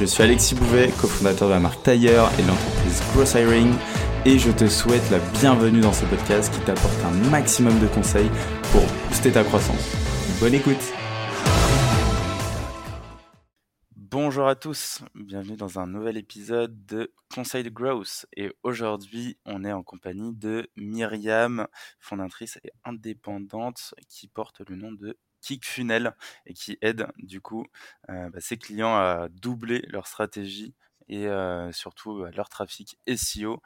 Je suis Alexis Bouvet, cofondateur de la marque Tailleur et de l'entreprise Gross Hiring et je te souhaite la bienvenue dans ce podcast qui t'apporte un maximum de conseils pour booster ta croissance. Bonne écoute. Bonjour à tous, bienvenue dans un nouvel épisode de Conseil de Growth. Et aujourd'hui on est en compagnie de Myriam, fondatrice et indépendante qui porte le nom de Kickfunnel et qui aide du coup euh, bah, ses clients à doubler leur stratégie et euh, surtout leur trafic SEO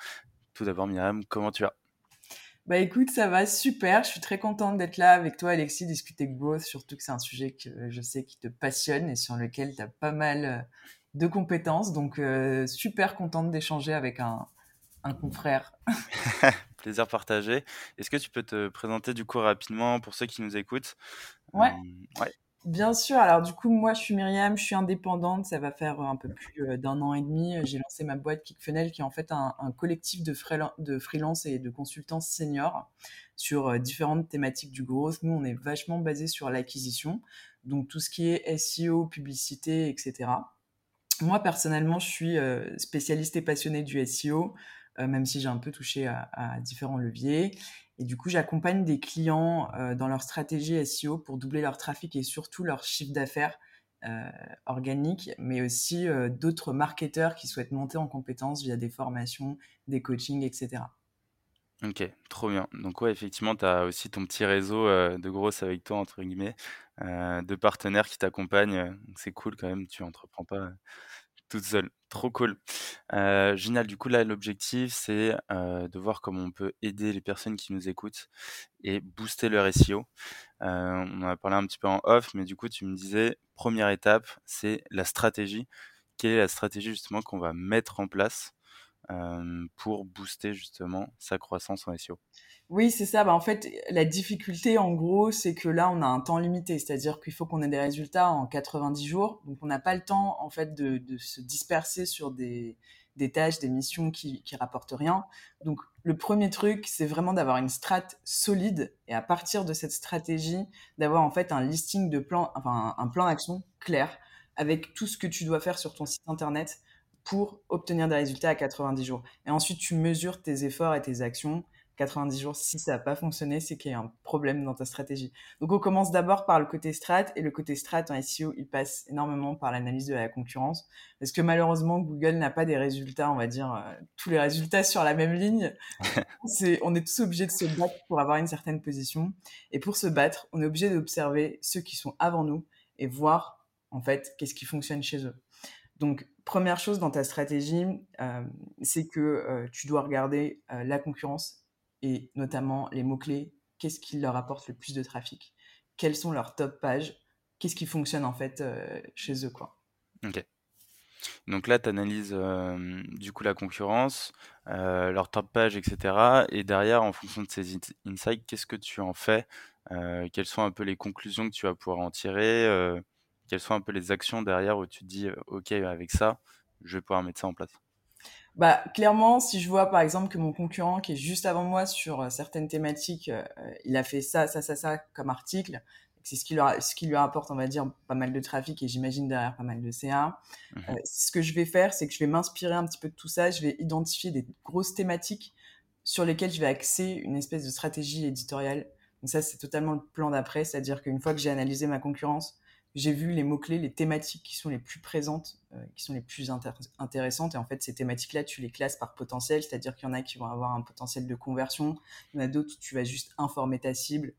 tout d'abord, Myriam, comment tu vas? Bah écoute, ça va super. Je suis très contente d'être là avec toi, Alexis, discuter growth, surtout que c'est un sujet que je sais qui te passionne et sur lequel tu as pas mal euh, de compétences. Donc, euh, super contente d'échanger avec un, un confrère. Plaisir partagé. Est-ce que tu peux te présenter du coup rapidement pour ceux qui nous écoutent? Ouais. Euh, ouais. Bien sûr. Alors du coup, moi, je suis Myriam, je suis indépendante. Ça va faire un peu plus euh, d'un an et demi. J'ai lancé ma boîte Kickfunnel, qui est en fait un, collectif de, de freelance et de consultants seniors sur euh, différentes thématiques du growth. Nous, on est vachement basé sur l'acquisition, donc tout ce qui est SEO, publicité, etc. Moi, personnellement, je suis euh, spécialiste et passionnée du SEO, même si j'ai un peu touché à, à différents leviers. Et du coup, j'accompagne des clients euh, dans leur stratégie SEO pour doubler leur trafic et surtout leur chiffre d'affaires euh, organique, mais aussi euh, d'autres marketeurs qui souhaitent monter en compétences via des formations, des coachings, etc. Ok, trop bien. Donc ouais, effectivement, tu as aussi ton petit réseau de grosses avec toi, entre guillemets, de partenaires qui t'accompagnent. C'est cool quand même, tu entreprends pas toute seule. Trop cool. Euh, génial. Du coup, là, l'objectif, c'est euh, de voir comment on peut aider les personnes qui nous écoutent et booster leur SEO. Euh, on en a parlé un petit peu en off, mais du coup, tu me disais, première étape, c'est la stratégie. Quelle est la stratégie justement qu'on va mettre en place pour booster justement sa croissance en SEO oui, c'est ça. Bah, en fait, la difficulté, en gros, c'est que là, on a un temps limité. C'est-à-dire qu'il faut qu'on ait des résultats en 90 jours. Donc, on n'a pas le temps, en fait, de, se disperser sur des, tâches, des missions qui, qui rapportent rien. Donc, le premier truc, c'est vraiment d'avoir une strat solide et à partir de cette stratégie, d'avoir, en fait, un listing de plans, enfin, un plan d'action clair avec tout ce que tu dois faire sur ton site internet pour obtenir des résultats à 90 jours. Et ensuite, tu mesures tes efforts et tes actions 90 jours, si ça n'a pas fonctionné, c'est qu'il y a un problème dans ta stratégie. Donc on commence d'abord par le côté strat, et le côté strat en SEO, il passe énormément par l'analyse de la concurrence, parce que malheureusement, Google n'a pas des résultats, on va dire, euh, tous les résultats sur la même ligne. on est tous obligés de se battre pour avoir une certaine position, et pour se battre, on est obligé d'observer ceux qui sont avant nous, et voir, en fait, qu'est-ce qui fonctionne chez eux. Donc, première chose dans ta stratégie, euh, c'est que euh, tu dois regarder la concurrence et notamment les mots-clés, qu'est-ce qui leur apporte le plus de trafic, quelles sont leurs top pages, qu'est-ce qui fonctionne en fait euh, chez eux. Quoi? Ok. Donc là, tu analyses euh, du coup la concurrence, euh, leur top page, etc. Et derrière, en fonction de ces insights, qu'est-ce que tu en fais? Quelles sont un peu les conclusions que tu vas pouvoir en tirer Quelles sont un peu les actions derrière où tu te dis, OK, avec ça, je vais pouvoir mettre ça en place? Bah, clairement, si je vois par exemple que mon concurrent qui est juste avant moi sur certaines thématiques, euh, il a fait ça, ça, ça, ça comme article, c'est ce qui, leur, ce qui lui apporte, on va dire, pas mal de trafic et j'imagine derrière pas mal de CA. Mmh euh, ce que je vais faire, c'est que je vais m'inspirer un petit peu de tout ça, je vais identifier des grosses thématiques sur lesquelles je vais axer une espèce de stratégie éditoriale. Donc ça, c'est totalement le plan d'après, c'est-à-dire qu'une fois que j'ai analysé ma concurrence, j'ai vu les mots-clés, les thématiques qui sont les plus présentes, euh, qui sont les plus intéressantes. Et en fait, ces thématiques-là, tu les classes par potentiel, c'est-à-dire qu'il y en a qui vont avoir un potentiel de conversion, il y en a d'autres où tu vas juste informer ta cible,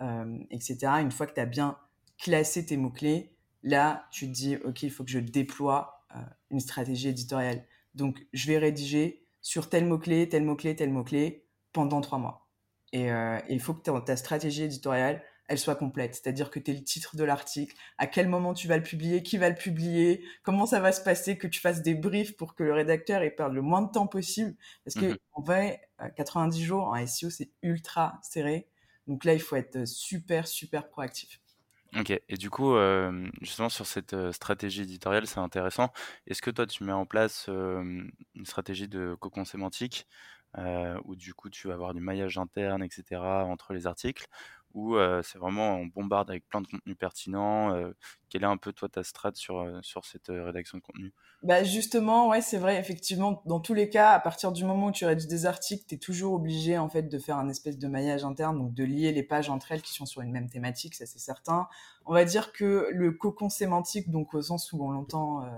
euh, etc. Une fois que tu as bien classé tes mots-clés, là, tu te dis, OK, il faut que je déploie euh, une stratégie éditoriale. Donc, je vais rédiger sur tel mot-clé, tel mot-clé, tel mot-clé pendant trois mois. Et il faut que ta stratégie éditoriale elle soit complète. C'est-à-dire que tu es le titre de l'article, à quel moment tu vas le publier, qui va le publier, comment ça va se passer, que tu fasses des briefs pour que le rédacteur ait perdu le moins de temps possible. Parce que, mmh en vrai, 90 jours en SEO, c'est ultra serré. Donc là, il faut être super, super proactif. Ok, et du coup, justement sur cette stratégie éditoriale, c'est intéressant. Est-ce que toi, tu mets en place une stratégie de cocon sémantique où du coup, tu vas avoir du maillage interne, etc., entre les articles, ou c'est vraiment on bombarde avec plein de contenus pertinents Quelle est un peu toi ta strat sur, sur cette rédaction de contenu? Bah justement, ouais, c'est vrai, effectivement, dans tous les cas, à partir du moment où tu rédiges des articles, tu es toujours obligé en fait de faire un espèce de maillage interne, donc de lier les pages entre elles qui sont sur une même thématique, ça c'est certain. On va dire que le cocon sémantique, donc au sens où on l'entend euh,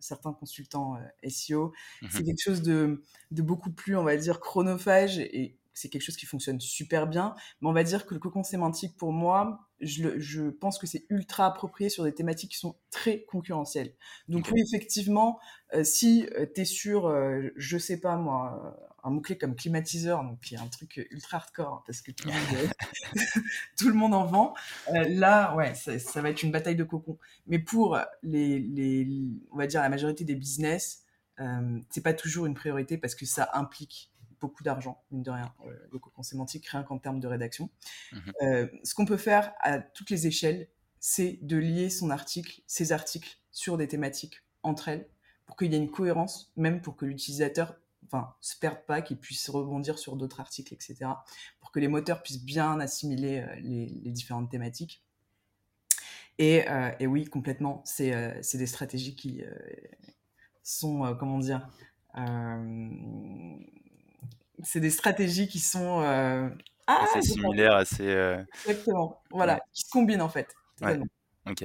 certains consultants euh, SEO, mmh c'est quelque chose de, de beaucoup plus, on va dire, chronophage et c'est quelque chose qui fonctionne super bien. Mais on va dire que le cocon sémantique, pour moi, je, pense que c'est ultra approprié sur des thématiques qui sont très concurrentielles. Donc oui, effectivement, euh, si euh, tu es sur, euh, je sais pas moi, un mot-clé comme climatiseur, donc qui est un truc ultra hardcore, hein, parce que tout le monde, en vend, là, ouais, ça, va être une bataille de cocon. Mais pour les, les on va dire la majorité des business, c'est pas toujours une priorité parce que ça implique beaucoup d'argent, mine de rien, euh, le cocon sémantique, rien qu'en termes de rédaction. Mhm. Euh, ce qu'on peut faire à toutes les échelles, c'est de lier son article, ses articles, sur des thématiques entre elles, pour qu'il y ait une cohérence, même pour que l'utilisateur enfin, se perde pas, qu'il puisse rebondir sur d'autres articles, etc., pour que les moteurs puissent bien assimiler euh, les, différentes thématiques. Et, oui, complètement, c'est des stratégies qui sont, comment dire, c'est des stratégies qui sont euh, assez similaires, assez. Euh, Exactement. Voilà, qui se combinent en fait. Ok.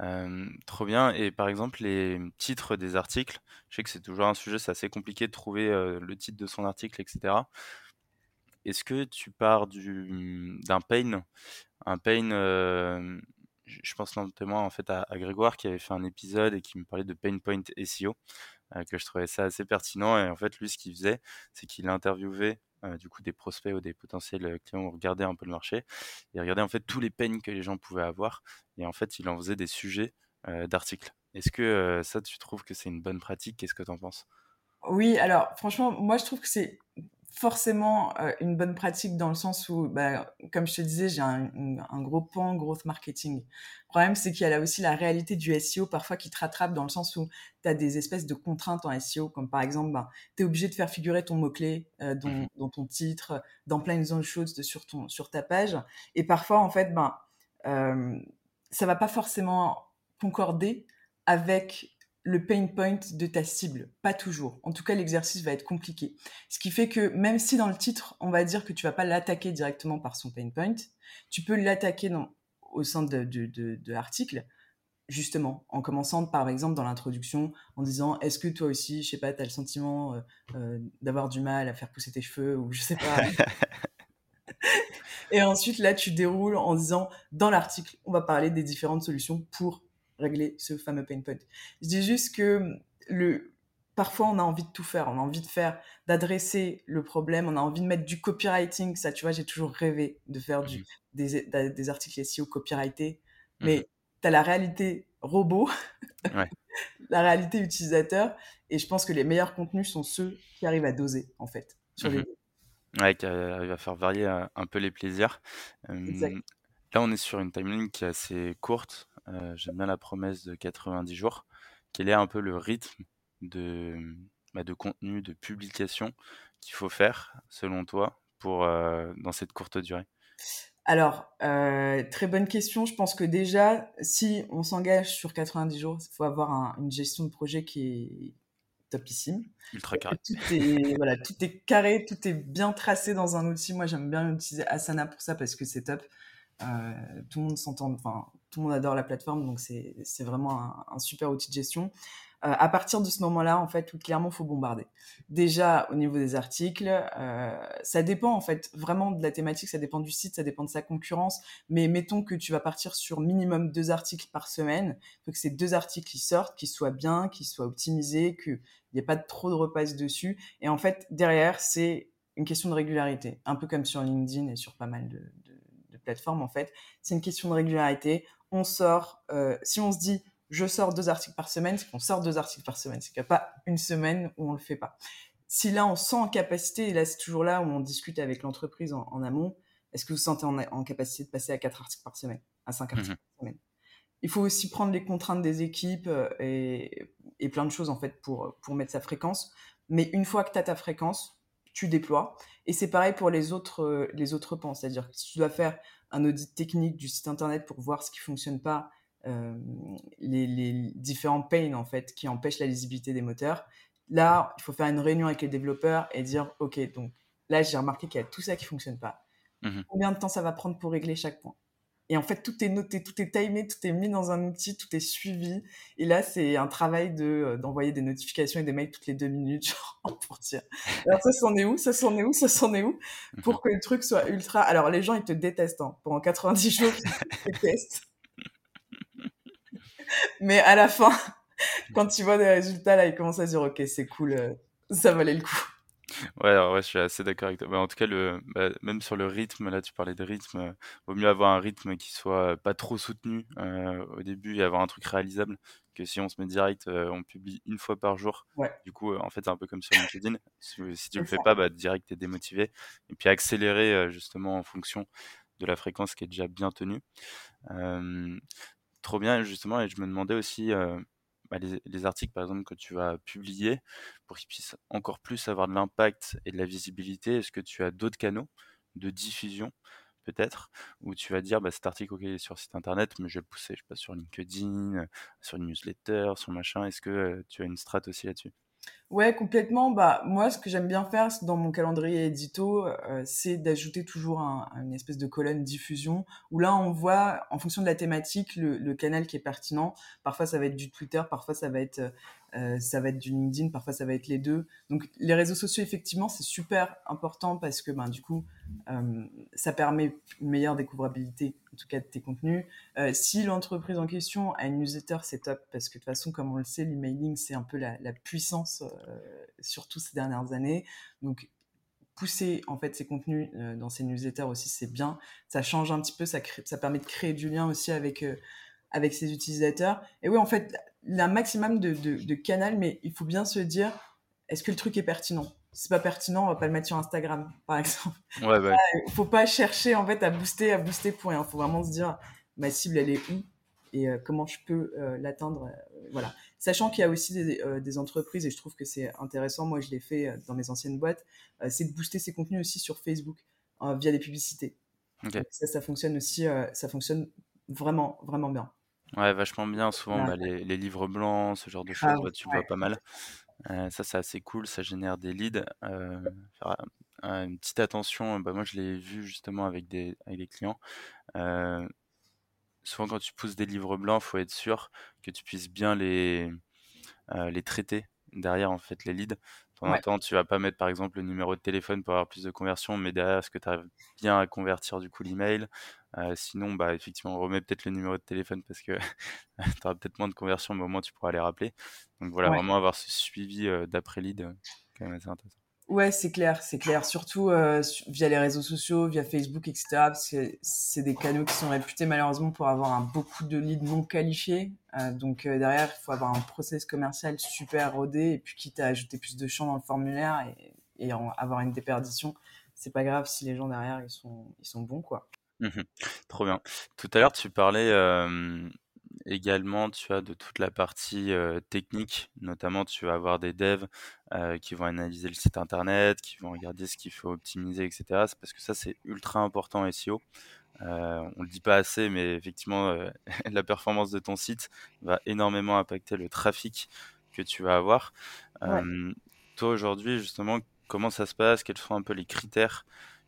Euh, trop bien. Et par exemple, les titres des articles, je sais que c'est toujours un sujet, c'est assez compliqué de trouver le titre de son article, etc. Est-ce que tu pars d'un pain, un pain, je pense notamment en fait à, à, Grégoire qui avait fait un épisode et qui me parlait de pain point SEO. Euh, que je trouvais ça assez pertinent. Et en fait, lui, ce qu'il faisait, c'est qu'il interviewait euh, du coup des prospects ou des potentiels euh, clients regardait un peu le marché et regardait en fait tous les peines que les gens pouvaient avoir et en fait il en faisait des sujets d'articles. Est-ce que ça tu trouves que c'est une bonne pratique? Qu'est-ce que tu en penses? Oui, alors franchement moi je trouve que c'est forcément euh, une bonne pratique dans le sens où, bah, comme je te disais, j'ai un, gros pan growth marketing. Le problème, c'est qu'il y a là aussi la réalité du SEO parfois qui te rattrape dans le sens où tu as des espèces de contraintes en SEO, comme par exemple, bah, tu es obligé de faire figurer ton mot-clé euh, mmh dans, ton titre, dans plein de choses sur, ton, sur ta page. Et parfois, en fait, ben, euh, ça va pas forcément concorder avec le pain point de ta cible. Pas toujours. En tout cas, l'exercice va être compliqué. Ce qui fait que même si dans le titre, on va dire que tu vas pas l'attaquer directement par son pain point, tu peux l'attaquer au sein de, de, l'article, justement, en commençant par exemple dans l'introduction, en disant est-ce que toi aussi, je sais pas, tu as le sentiment euh, euh, d'avoir du mal à faire pousser tes cheveux ou je sais pas. Et ensuite, là, tu déroules en disant dans l'article, on va parler des différentes solutions pour régler ce fameux pain point. Je dis juste que le, parfois on a envie de tout faire, on a envie de faire, d'adresser le problème, on a envie de mettre du copywriting. Ça, tu vois, j'ai toujours rêvé de faire du, mmh. des, des, articles SEO copyrightés, mmh. mais tu as la réalité robot, la réalité utilisateur, et je pense que les meilleurs contenus sont ceux qui arrivent à doser, en fait, sur mmh Ouais, qui arrivent à faire varier euh, un peu les plaisirs. Là, on est sur une timeline qui est assez courte. Euh, j'aime bien la promesse de 90 jours. Quel est un peu le rythme de, bah, de contenu, de publication qu'il faut faire, selon toi, pour, euh, dans cette courte durée? Alors, euh, très bonne question. Je pense que déjà, si on s'engage sur 90 jours, il faut avoir une gestion de projet qui est topissime. Ultra carré. Tout est, voilà, tout est carré, tout est bien tracé dans un outil. Moi, j'aime bien utiliser Asana pour ça parce que c'est top. Euh, tout le monde s'entend, enfin, tout le monde adore la plateforme, donc c'est vraiment un, super outil de gestion. Euh, à partir de ce moment-là, en fait, tout clairement, faut bombarder. Déjà, au niveau des articles, euh, ça dépend, en fait, vraiment de la thématique, ça dépend du site, ça dépend de sa concurrence. Mais mettons que tu vas partir sur minimum deux articles par semaine. Il faut que ces deux articles qui sortent, qu'ils soient bien, qu'ils soient optimisés, qu'il n'y ait pas trop de repasse dessus. Et en fait, derrière, c'est une question de régularité, un peu comme sur LinkedIn et sur pas mal de, plateforme, en fait, c'est une question de régularité. On sort, euh, si on se dit je sors deux articles par semaine, c'est qu'on sort deux articles par semaine. C'est qu'il n'y a pas une semaine où on le fait pas. Si là, on sent en capacité, et là, c'est toujours là où on discute avec l'entreprise en, amont, est-ce que vous sentez en, capacité de passer à quatre articles par semaine, à cinq articles mmh par semaine? Il faut aussi prendre les contraintes des équipes euh, et, et, plein de choses, en fait, pour, pour mettre sa fréquence. Mais une fois que tu as ta fréquence, tu déploies. Et c'est pareil pour les autres, euh, les autres pans. C'est-à-dire que si tu dois faire un audit technique du site internet pour voir ce qui fonctionne pas, euh, les, différents pains en fait qui empêchent la lisibilité des moteurs, là, il faut faire une réunion avec les développeurs et dire, OK, donc là, j'ai remarqué qu'il y a tout ça qui fonctionne pas. Mmh Combien de temps ça va prendre pour régler chaque point? Et en fait, tout est noté, tout est timé, tout est mis dans un outil, tout est suivi. Et là, c'est un travail de euh, d'envoyer des notifications et des mails toutes les deux minutes, genre, pour dire. Alors ça s'en est où? Ça s'en est où? Ça s'en est où? Pour que le truc soit ultra. Alors les gens, ils te détestent. Hein. Pendant 90 jours, ils te détestent. Mais à la fin, quand tu vois des résultats, là, ils commencent à dire, ok, c'est cool, euh, ça valait le coup. Ouais, ouais, je suis assez d'accord avec toi. Bah, en tout cas, le, bah, même sur le rythme, là, tu parlais de rythme, euh, vaut mieux avoir un rythme qui soit pas trop soutenu euh, au début et avoir un truc réalisable que si on se met direct, euh, on publie une fois par jour. Du coup, en fait, c'est un peu comme sur LinkedIn. Si, tu le fais pas, bah, direct, t'es démotivé. Et puis accélérer justement en fonction de la fréquence qui est déjà bien tenue. trop bien, justement, et je me demandais aussi, bah, les, articles, par exemple, que tu vas publier, pour qu'ils puissent encore plus avoir de l'impact et de la visibilité, est-ce que tu as d'autres canaux de diffusion peut-être, où tu vas dire bah, cet article ok, sur site internet, mais je vais le pousser, je sais pas, sur LinkedIn, sur une newsletter, sur machin. Est-ce que tu as une strat aussi là-dessus? Ouais, complètement. Bah, moi, ce que j'aime bien faire dans mon calendrier édito, euh, c'est d'ajouter toujours une espèce de colonne diffusion où là, on voit, en fonction de la thématique, le, canal qui est pertinent. Parfois, ça va être du Twitter, parfois, ça va être euh, ça va être du LinkedIn, parfois ça va être les deux. Donc les réseaux sociaux, effectivement, c'est super important parce que ben, du coup, euh, ça permet une meilleure découvrabilité, en tout cas de tes contenus. Si l'entreprise en question a une newsletter, c'est top parce que de toute façon, comme on le sait, l'emailing, c'est un peu la, puissance, surtout ces dernières années. Donc pousser en fait ces contenus dans ces newsletters aussi, c'est bien. Ça change un petit peu, ça, ça permet de créer du lien aussi avec avec ses utilisateurs. Et oui, en fait, il a un maximum de, de, canal, mais il faut bien se dire, est-ce que le truc est pertinent? Si c'est pas pertinent, on va pas le mettre sur Instagram, par exemple. Ouais, ouais. Il faut pas chercher en fait à booster, à booster pour rien. Il faut vraiment se dire, ma cible, elle est où? Et euh, comment je peux euh, l'atteindre? Euh, voilà. Sachant qu'il y a aussi des, des, entreprises, et je trouve que c'est intéressant, moi je l'ai fait dans mes anciennes boîtes, c'est de booster ses contenus aussi sur Facebook via des publicités. Ça, ça fonctionne aussi, ça fonctionne vraiment, vraiment bien. Ouais, vachement bien. Souvent, bah, les, livres blancs, ce genre de choses, bah, tu vois pas mal. Euh, ça, c'est assez cool. Ça génère des leads. Euh, une petite attention. Bah, moi, je l'ai vu justement avec des, avec des clients. Euh, souvent, quand tu pousses des livres blancs, faut être sûr que tu puisses bien les, les traiter derrière, en fait, les leads. En temps, tu vas pas mettre par exemple le numéro de téléphone pour avoir plus de conversion, mais derrière, est-ce que tu arrives bien à convertir du coup l'email? Euh, Sinon, bah, effectivement, on remet peut-être le numéro de téléphone parce que tu auras peut-être moins de conversion, mais au moins tu pourras les rappeler. Donc voilà, vraiment avoir ce suivi euh, d'après lead, euh, quand même assez intéressant. Ouais, c'est clair, c'est clair. Surtout euh, via les réseaux sociaux, via Facebook, etc. Parce que c'est des canaux qui sont réputés malheureusement pour avoir un, beaucoup de leads non qualifiés. Euh, donc euh, derrière, il faut avoir un process commercial super rodé et puis quitte à ajouter plus de champs dans le formulaire et, avoir une déperdition, c'est pas grave si les gens derrière ils sont ils sont bons quoi. Mmh Trop bien. Tout à l'heure, tu parlais également, tu as de toute la partie technique, notamment tu vas avoir des devs qui vont analyser le site internet, qui vont regarder ce qu'il faut optimiser, etc. C'est parce que ça, c'est ultra important SEO. Euh, on le dit pas assez, mais effectivement, la performance de ton site va énormément impacter le trafic que tu vas avoir. toi, aujourd'hui, justement, comment ça se passe? Quels sont un peu les critères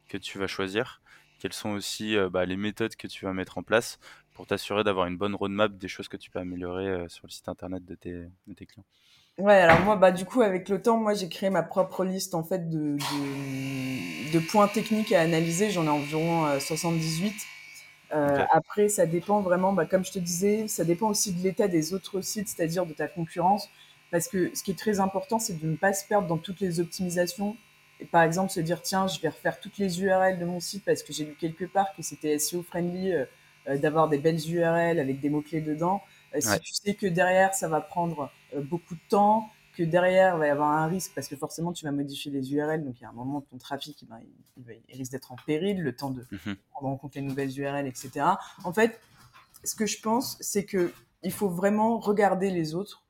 que tu vas choisir? Quelles sont aussi bah, les méthodes que tu vas mettre en place? Pour t'assurer d'avoir une bonne roadmap des choses que tu peux améliorer euh, sur le site internet de tes, de tes clients Ouais, alors moi, bah, du coup, avec le temps, moi, j'ai créé ma propre liste, en fait, de, de, de points techniques à analyser. J'en ai environ 78. Euh, euh, après, ça dépend vraiment, bah, comme je te disais, ça dépend aussi de l'état des autres sites, c'est-à-dire de ta concurrence. Parce que ce qui est très important, c'est de ne pas se perdre dans toutes les optimisations par exemple, se dire, tiens, je vais refaire toutes les URL de mon site parce que j'ai lu quelque part que c'était SEO friendly d'avoir des belles URL avec des mots-clés dedans. Si tu sais que derrière, ça va prendre beaucoup de temps, que derrière, il va y avoir un risque parce que forcément, tu vas modifier les URL. Donc, il y a un moment, ton trafic, ben, il, risque d'être en péril, le temps de mhm. prendre en compte les nouvelles URL, etc. En fait, ce que je pense, c'est que il faut vraiment regarder les autres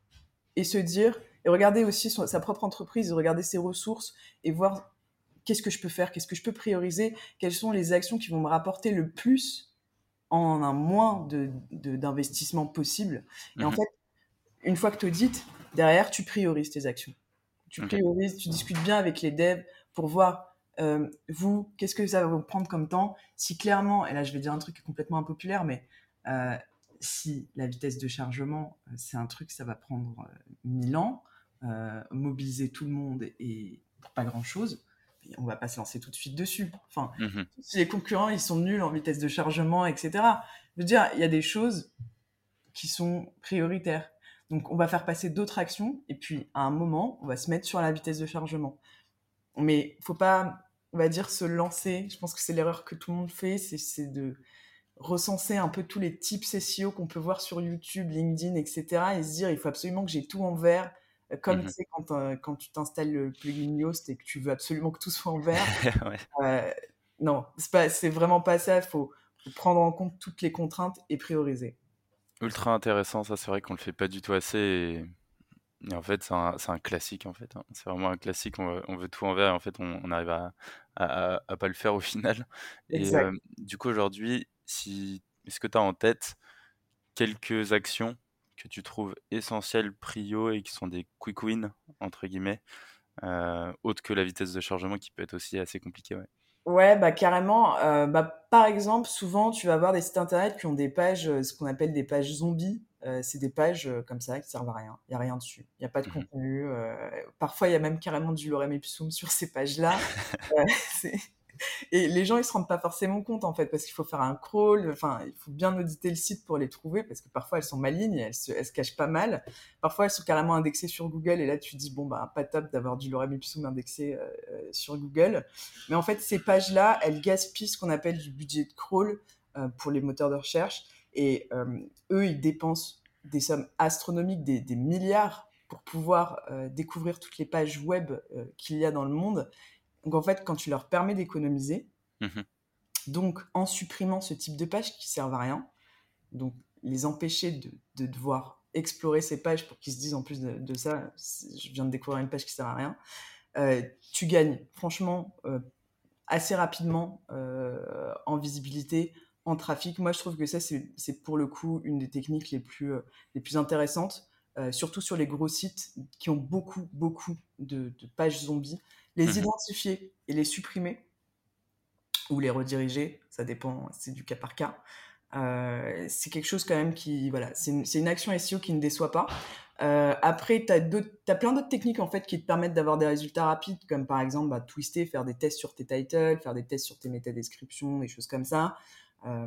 et se dire, et regarder aussi sa propre entreprise, regarder ses ressources et voir qu'est-ce que je peux faire, qu'est-ce que je peux prioriser, quelles sont les actions qui vont me rapporter le plus en un moins d'investissement de, possible. Et en mhm. fait, une fois que tu audites, derrière, tu priorises tes actions. Tu priorises, tu discutes bien avec les devs pour voir, euh, vous, qu'est-ce que ça va vous prendre comme temps? Si clairement, et là je vais dire un truc complètement impopulaire, mais euh, si la vitesse de chargement, euh, c'est un truc, ça va prendre 1000 ans, mobiliser tout le monde et pour pas grand-chose, on va pas se lancer tout de suite dessus. Enfin, mhm. si les concurrents, ils sont nuls en vitesse de chargement, etc. Je veux dire, il y a des choses qui sont prioritaires. Donc, on va faire passer d'autres actions et puis à un moment, on va se mettre sur la vitesse de chargement. Mais faut pas, on va dire, se lancer. Je pense que c'est l'erreur que tout le monde fait, c'est de recenser un peu tous les types SEO qu'on peut voir sur YouTube, LinkedIn, etc. et se dire, il faut absolument que j'ai tout en vert. Euh, comme mmh tu sais, quand, euh, quand tu t'installes le plugin Yoast et que tu veux absolument que tout soit en vert. euh, non, c'est vraiment pas ça. Il faut, faut prendre en compte toutes les contraintes et prioriser. Ultra intéressant, ça c'est vrai qu'on le fait pas du tout assez. Et, en fait, c'est un, un classique en fait. Hein. C'est vraiment un classique. On, on veut tout en vert et en fait, on, on arrive à, à, à, pas le faire au final. Et euh, du coup, aujourd'hui, si, est-ce que tu as en tête quelques actions que tu trouves essentielles, prio et qui sont des quick wins entre guillemets, euh, autres que la vitesse de chargement qui peut être aussi assez compliquée, ouais. Ouais, bah carrément. Euh, bah, par exemple, souvent, tu vas avoir des sites internet qui ont des pages, euh, ce qu'on appelle des pages zombies. Euh, c'est des pages comme ça qui servent à rien. Il n'y a rien dessus. Il n'y a pas de mmh contenu. parfois, il y a même carrément du lorem ipsum sur ces pages-là. c'est et les gens, ils se rendent pas forcément compte, en fait, parce qu'il faut faire un crawl, enfin, il faut bien auditer le site pour les trouver, parce que parfois, elles sont malignes, elles se, elles se cachent pas mal. Parfois, elles sont carrément indexées sur Google, et là, tu dis, bon, bah, pas top d'avoir du lorem ipsum indexé euh, euh, sur Google. Mais en fait, ces pages-là, elles gaspillent ce qu'on appelle du budget de crawl euh, pour les moteurs de recherche, et eux, ils dépensent des sommes astronomiques, des, des milliards pour pouvoir découvrir toutes les pages web qu'il y a dans le monde. Donc en fait, quand tu leur permets d'économiser, mmh donc en supprimant ce type de pages qui servent à rien, donc les empêcher de, devoir explorer ces pages pour qu'ils se disent en plus de, ça, je viens de découvrir une page qui sert à rien, euh, tu gagnes franchement euh, assez rapidement euh, en visibilité, en trafic. Moi, je trouve que ça, c'est pour le coup une des techniques les plus, les plus intéressantes, surtout sur les gros sites qui ont beaucoup, beaucoup de pages zombies les mmh identifier et les supprimer ou les rediriger, ça dépend, c'est du cas par cas. Euh, c'est quelque chose quand même qui, voilà, c'est une, une, action SEO qui ne déçoit pas. Euh, après, tu as, plein d'autres techniques en fait qui te permettent d'avoir des résultats rapides, comme par exemple bah, twister, faire des tests sur tes titles, faire des tests sur tes métadescriptions, des choses comme ça. Euh,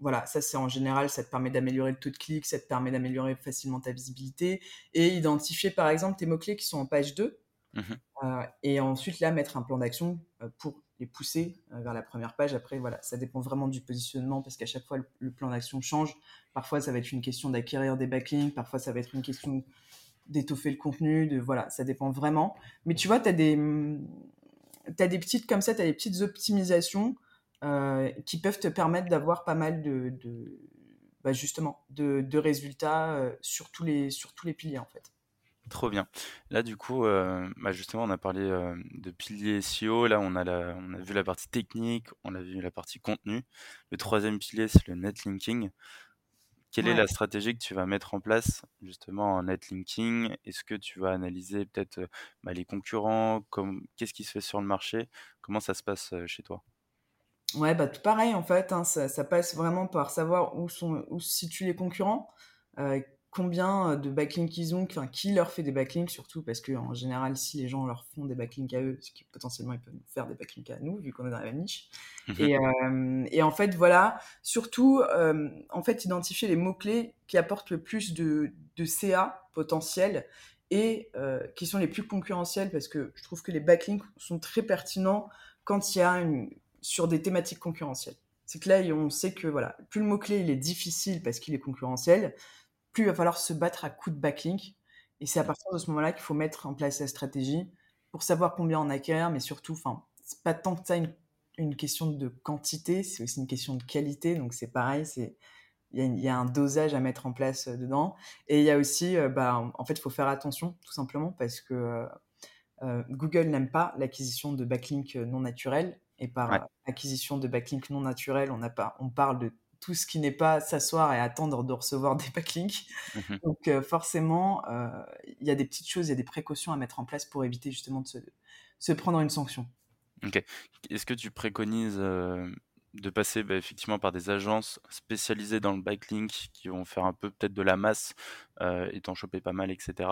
voilà, ça c'est en général, ça te permet d'améliorer le taux de clic, ça te permet d'améliorer facilement ta visibilité et identifier par exemple tes mots-clés qui sont en page 2 Mmh euh, et ensuite, là, mettre un plan d'action euh, pour les pousser euh, vers la première page. Après, voilà, ça dépend vraiment du positionnement parce qu'à chaque fois, le, plan d'action change. Parfois, ça va être une question d'acquérir des backlinks. Parfois, ça va être une question d'étoffer le contenu. Voilà, ça dépend vraiment. Mais tu vois, tu as des, mmh, as des petites, comme ça, tu des petites optimisations qui peuvent te permettre d'avoir pas mal de, bah justement, de résultats sur, tous les, sur tous les piliers, en fait. Trop bien. Là, du coup, euh, bah, justement, on a parlé euh, de pilier SEO. Là, on a, on a vu la partie technique, on a vu la partie contenu. Le troisième pilier, c'est le netlinking. Quelle est la stratégie que tu vas mettre en place justement en netlinking? Est-ce que tu vas analyser peut-être euh, bah, les concurrents? Comme, Qu'est-ce qui se fait sur le marché? Comment ça se passe chez toi? Ouais, bah tout pareil en fait. Hein, ça, ça, passe vraiment par savoir où, sont, où se situent les concurrents, combien de backlinks ils ont, enfin qui leur fait des backlinks surtout, parce que en général, si les gens leur font des backlinks à eux, ce qui potentiellement ils peuvent faire des backlinks à nous, vu qu'on est dans la même niche. Mhm. Et, euh, et, en fait, voilà, surtout, euh, en fait, identifier les mots-clés qui apportent le plus de, de CA potentiel et qui sont les plus concurrentiels parce que je trouve que les backlinks sont très pertinents quand il y a une, sur des thématiques concurrentielles. C'est que là, on sait que voilà, plus le mot-clé il est difficile parce qu'il est concurrentiel, plus il va falloir se battre à coups de backlink. Et c'est à partir de ce moment-là qu'il faut mettre en place la stratégie pour savoir combien on acquiert, mais surtout, enfin, c'est pas tant que ça une, une question de quantité, c'est aussi une question de qualité. Donc c'est pareil, c'est il y, a un dosage à mettre en place euh, dedans. Et il y a aussi, euh, bah, en fait, il faut faire attention, tout simplement, parce que euh, Google n'aime pas l'acquisition de backlinks non naturels. Et par acquisition de backlinks non naturels, on, a pas, on parle de tout ce qui n'est pas s'asseoir et attendre de recevoir des backlinks. Mmh Donc forcément, il y a des petites choses, il y a des précautions à mettre en place pour éviter justement de se, prendre une sanction. Ok. Est-ce que tu préconises de passer bah, effectivement par des agences spécialisées dans le backlink qui vont faire un peu peut-être de la masse et t'en choper pas mal, etc.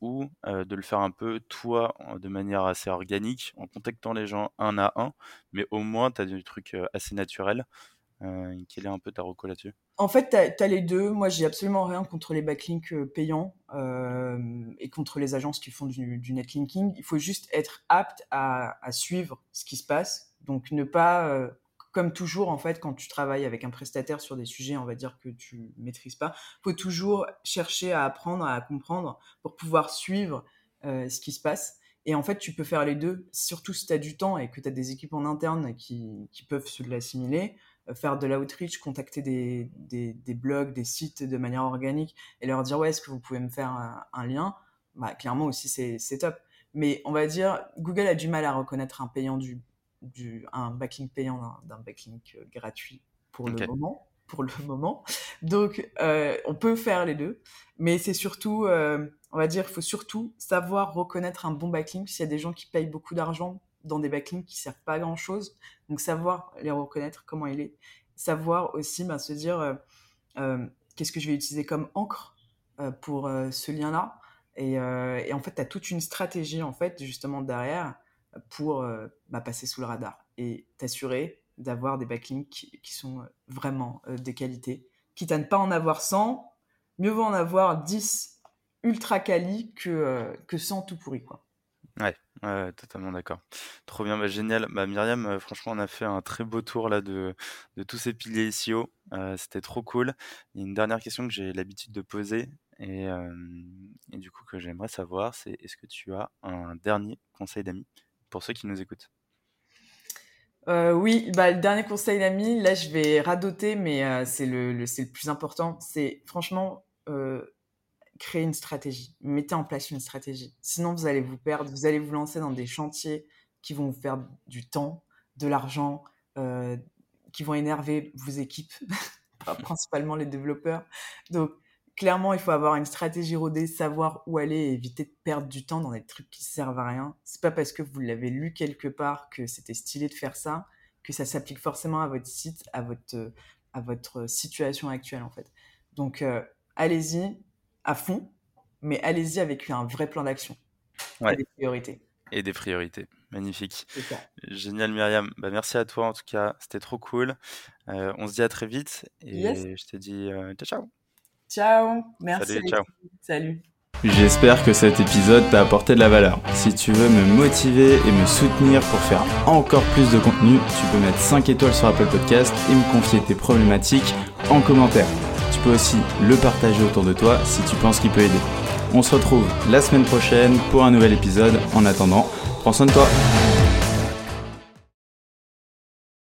Ou de le faire un peu toi de manière assez organique en contactant les gens un à un, mais au moins tu as des trucs assez naturels. Euh, quel est un peu ta reco là-dessus? En fait, tu as, les deux. Moi, j'ai absolument rien contre les backlinks euh, payants euh, et contre les agences qui font du, netlinking. Il faut juste être apte à, suivre ce qui se passe. Donc, ne pas, comme toujours, en fait, quand tu travailles avec un prestataire sur des sujets, on va dire que tu maîtrises pas, faut toujours chercher à apprendre, à comprendre pour pouvoir suivre ce qui se passe. Et en fait, tu peux faire les deux, surtout si tu as du temps et que tu as des équipes en interne qui peuvent se l'assimiler faire de l'outreach, contacter des, des, blogs, des sites de manière organique et leur dire ouais, est-ce que vous pouvez me faire un, lien? Bah, Clairement aussi, c'est top. Mais on va dire, Google a du mal à reconnaître un payant du, du un backlink payant d'un backlink euh, gratuit pour le moment. Pour le moment. Donc, euh, on peut faire les deux. Mais c'est surtout, euh, on va dire, il faut surtout savoir reconnaître un bon backlink. S'il y a des gens qui payent beaucoup d'argent dans des backlinks qui servent pas à grand chose. Donc savoir les reconnaître, comment il est. Savoir aussi bah, se dire euh, euh, qu'est-ce que je vais utiliser comme encre euh, pour ce lien-là. Et, en fait, tu as toute une stratégie en fait justement derrière pour bah, passer sous le radar et t'assurer d'avoir des backlinks qui, sont vraiment des qualités. Quitte à ne pas en avoir 100, mieux vaut en avoir 10 ultra quali que, que 100 tout pourri. Quoi. Ouais, totalement d'accord. Trop bien, bah, génial. Bah, Myriam, euh, franchement, on a fait un très beau tour là de, de tous ces piliers SEO. Euh, c'était trop cool. Il y a une dernière question que j'ai l'habitude de poser et, euh, et du coup que j'aimerais savoir, c'est est-ce que tu as un dernier conseil d'amis pour ceux qui nous écoutent? oui, bah, le dernier conseil d'amis, là je vais radoter, mais c'est le, le plus important. C'est franchement, créer une stratégie. Mettez en place une stratégie. Sinon, vous allez vous perdre. Vous allez vous lancer dans des chantiers qui vont vous faire du temps, de l'argent, euh, qui vont énerver vos équipes, principalement les développeurs. Donc, clairement, il faut avoir une stratégie rodée, savoir où aller et éviter de perdre du temps dans des trucs qui servent à rien. C'est pas parce que vous l'avez lu quelque part que c'était stylé de faire ça que ça s'applique forcément à votre site, à votre, à votre situation actuelle en fait. Donc, euh, allez-y, à fond, mais allez-y avec un vrai plan d'action. Et des priorités. Et des priorités. Magnifique. Génial, Myriam. Bah, merci à toi en tout cas. C'était trop cool. Euh, on se dit à très vite. Et je te dis euh, ciao, ciao. Ciao. Merci. Salut. Ciao. Salut. J'espère que cet épisode t'a apporté de la valeur. Si tu veux me motiver et me soutenir pour faire encore plus de contenu, tu peux mettre 5 étoiles sur Apple Podcast et me confier tes problématiques en commentaire. Peux aussi le partager autour de toi si tu penses qu'il peut aider. On se retrouve la semaine prochaine pour un nouvel épisode. En attendant, prends soin de toi.